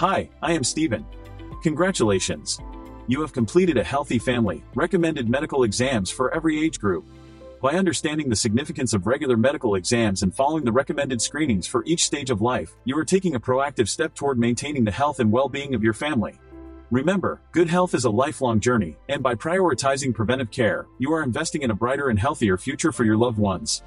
Hi, I am Stephen. Congratulations. You have completed a healthy family, recommended medical exams for every age group. By understanding the significance of regular medical exams and following the recommended screenings for each stage of life, you are taking a proactive step toward maintaining the health and well-being of your family. Remember, good health is a lifelong journey, and by prioritizing preventive care, you are investing in a brighter and healthier future for your loved ones.